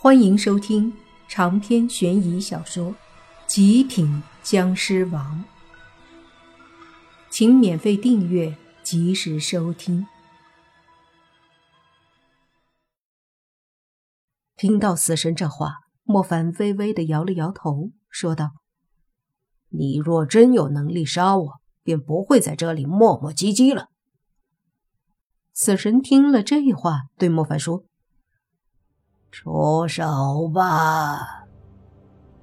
欢迎收听长篇悬疑小说《极品僵尸王》，请免费订阅，及时收听。听到死神这话，莫凡微微的摇了摇头，说道：“你若真有能力杀我，便不会在这里磨磨唧唧了。”死神听了这话，对莫凡说。出手吧！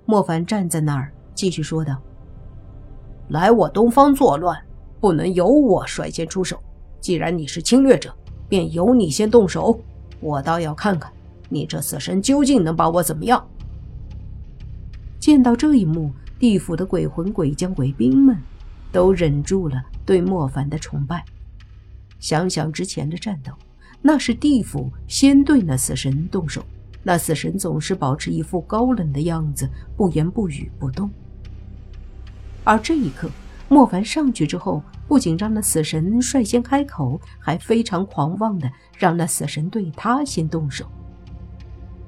莫凡站在那儿，继续说道：“来我东方作乱，不能由我率先出手。既然你是侵略者，便由你先动手。我倒要看看你这死神究竟能把我怎么样。”见到这一幕，地府的鬼魂、鬼将、鬼兵们都忍住了对莫凡的崇拜。想想之前的战斗，那是地府先对那死神动手。那死神总是保持一副高冷的样子，不言不语不动。而这一刻，莫凡上去之后，不仅让那死神率先开口，还非常狂妄的让那死神对他先动手。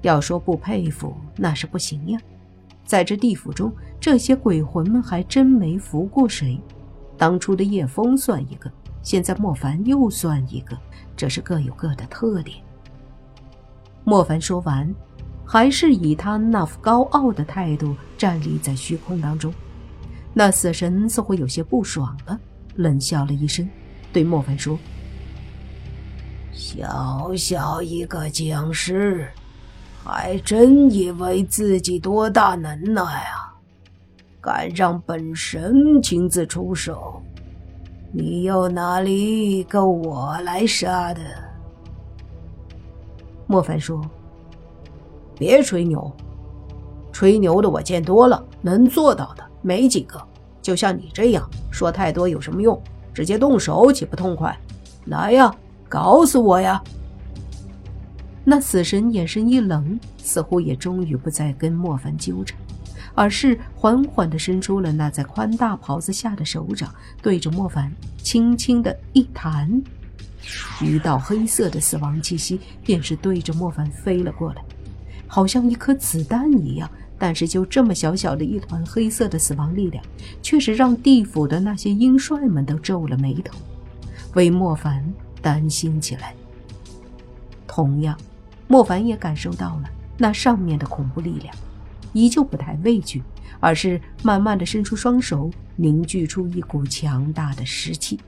要说不佩服，那是不行呀。在这地府中，这些鬼魂们还真没服过谁。当初的叶枫算一个，现在莫凡又算一个，这是各有各的特点。莫凡说完，还是以他那副高傲的态度站立在虚空当中。那死神似乎有些不爽了，冷笑了一声，对莫凡说：“小小一个僵尸，还真以为自己多大能耐啊？敢让本神亲自出手？你又哪里够我来杀的？”莫凡说：“别吹牛，吹牛的我见多了，能做到的没几个。就像你这样说太多有什么用？直接动手岂不痛快？来呀，搞死我呀！”那死神眼神一冷，似乎也终于不再跟莫凡纠缠，而是缓缓地伸出了那在宽大袍子下的手掌，对着莫凡轻轻的一弹。一道黑色的死亡气息便是对着莫凡飞了过来，好像一颗子弹一样。但是就这么小小的一团黑色的死亡力量，却是让地府的那些鹰帅们都皱了眉头，为莫凡担心起来。同样，莫凡也感受到了那上面的恐怖力量，依旧不太畏惧，而是慢慢的伸出双手，凝聚出一股强大的湿气。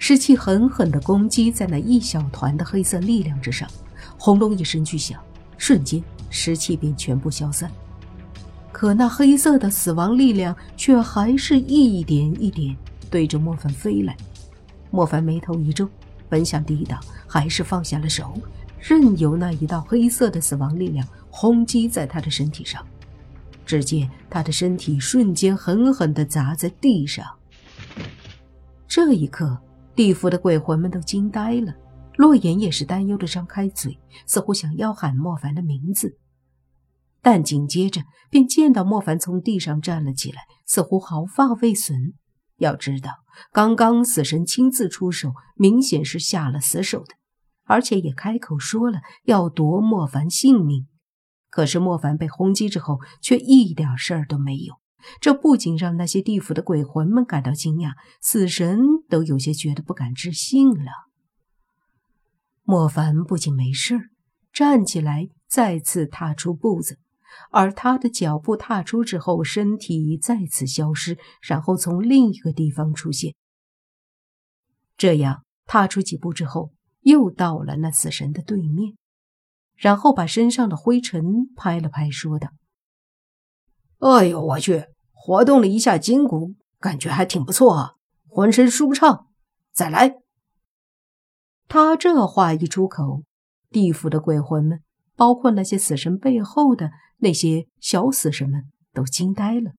湿气狠狠地攻击在那一小团的黑色力量之上，轰隆一声巨响，瞬间湿气便全部消散。可那黑色的死亡力量却还是一点一点对着莫凡飞来。莫凡眉头一皱，本想抵挡，还是放下了手，任由那一道黑色的死亡力量轰击在他的身体上。只见他的身体瞬间狠狠地砸在地上。这一刻。地府的鬼魂们都惊呆了，洛言也是担忧的张开嘴，似乎想要喊莫凡的名字，但紧接着便见到莫凡从地上站了起来，似乎毫发未损。要知道，刚刚死神亲自出手，明显是下了死手的，而且也开口说了要夺莫凡性命。可是莫凡被轰击之后，却一点事儿都没有。这不仅让那些地府的鬼魂们感到惊讶，死神都有些觉得不敢置信了。莫凡不仅没事站起来再次踏出步子，而他的脚步踏出之后，身体再次消失，然后从另一个地方出现。这样踏出几步之后，又到了那死神的对面，然后把身上的灰尘拍了拍，说道。哎呦我去！活动了一下筋骨，感觉还挺不错啊，浑身舒畅。再来。他这话一出口，地府的鬼魂们，包括那些死神背后的那些小死神们，都惊呆了。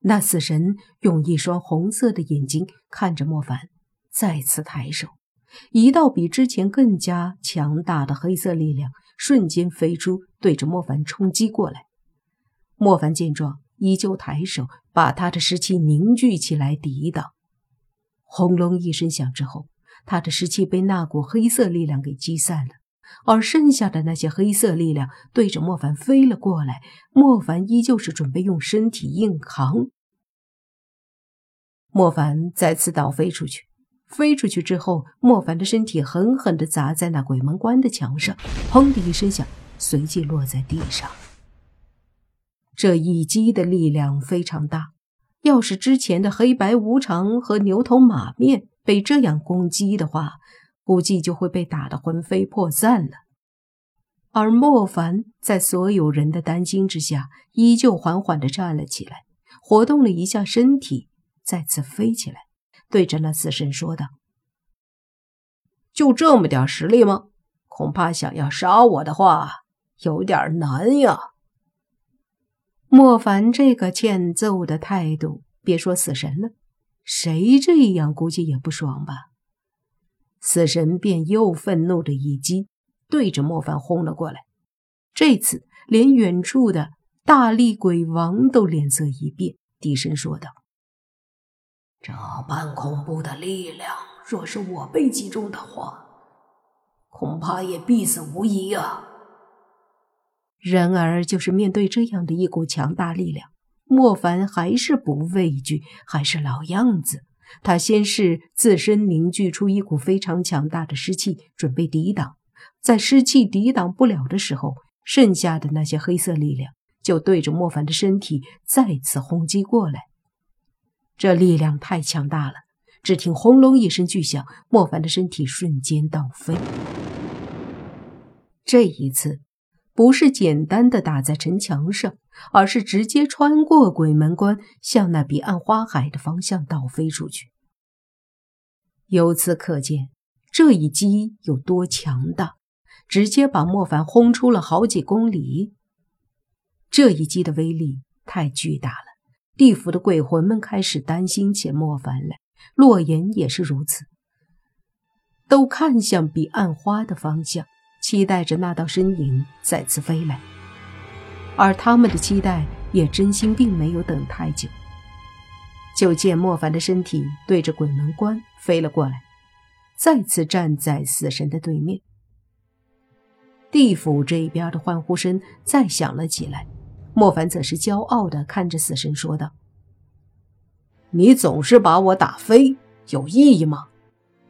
那死神用一双红色的眼睛看着莫凡，再次抬手，一道比之前更加强大的黑色力量瞬间飞出，对着莫凡冲击过来。莫凡见状，依旧抬手把他的尸气凝聚起来抵挡。轰隆一声响之后，他的尸气被那股黑色力量给击散了，而剩下的那些黑色力量对着莫凡飞了过来。莫凡依旧是准备用身体硬扛。莫凡再次倒飞出去，飞出去之后，莫凡的身体狠狠地砸在那鬼门关的墙上，砰的一声响，随即落在地上。这一击的力量非常大，要是之前的黑白无常和牛头马面被这样攻击的话，估计就会被打得魂飞魄散了。而莫凡在所有人的担心之下，依旧缓缓地站了起来，活动了一下身体，再次飞起来，对着那死神说道：“就这么点实力吗？恐怕想要杀我的话，有点难呀。”莫凡这个欠揍的态度，别说死神了，谁这样估计也不爽吧？死神便又愤怒的一击，对着莫凡轰了过来。这次连远处的大力鬼王都脸色一变，低声说道：“这般恐怖的力量，若是我被击中的话，恐怕也必死无疑啊！”然而，就是面对这样的一股强大力量，莫凡还是不畏惧，还是老样子。他先是自身凝聚出一股非常强大的湿气，准备抵挡。在湿气抵挡不了的时候，剩下的那些黑色力量就对着莫凡的身体再次轰击过来。这力量太强大了，只听轰隆一声巨响，莫凡的身体瞬间倒飞。这一次不是简单的打在城墙上。而是直接穿过鬼门关，向那彼岸花海的方向倒飞出去。由此可见，这一击有多强大，直接把莫凡轰出了好几公里。这一击的威力太巨大了，地府的鬼魂们开始担心起莫凡来，洛言也是如此，都看向彼岸花的方向，期待着那道身影再次飞来。而他们的期待也真心并没有等太久，就见莫凡的身体对着鬼门关飞了过来，再次站在死神的对面。地府这一边的欢呼声再响了起来，莫凡则是骄傲的看着死神说道：“你总是把我打飞，有意义吗？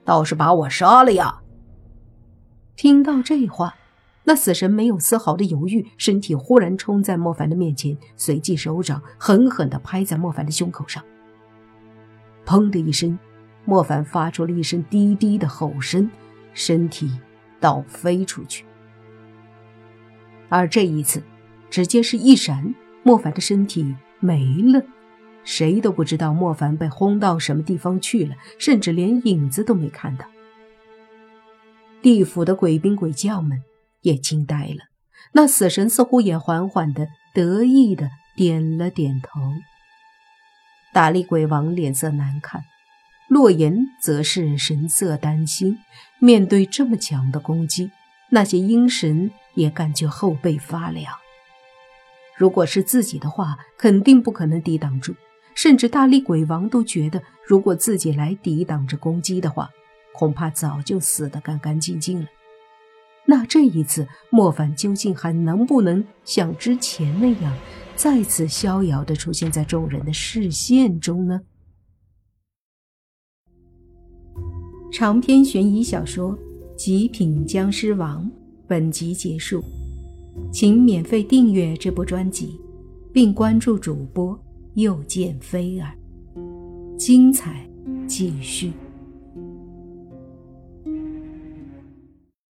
倒是把我杀了呀！”听到这话。那死神没有丝毫的犹豫，身体忽然冲在莫凡的面前，随即手掌狠狠地拍在莫凡的胸口上。砰的一声，莫凡发出了一声低低的吼声，身体倒飞出去。而这一次，直接是一闪，莫凡的身体没了，谁都不知道莫凡被轰到什么地方去了，甚至连影子都没看到。地府的鬼兵鬼将们。也惊呆了，那死神似乎也缓缓的、得意的点了点头。大力鬼王脸色难看，洛言则是神色担心。面对这么强的攻击，那些阴神也感觉后背发凉。如果是自己的话，肯定不可能抵挡住。甚至大力鬼王都觉得，如果自己来抵挡着攻击的话，恐怕早就死得干干净净了。那这一次，莫凡究竟还能不能像之前那样，再次逍遥的出现在众人的视线中呢？长篇悬疑小说《极品僵尸王》本集结束，请免费订阅这部专辑，并关注主播又见菲儿，精彩继续。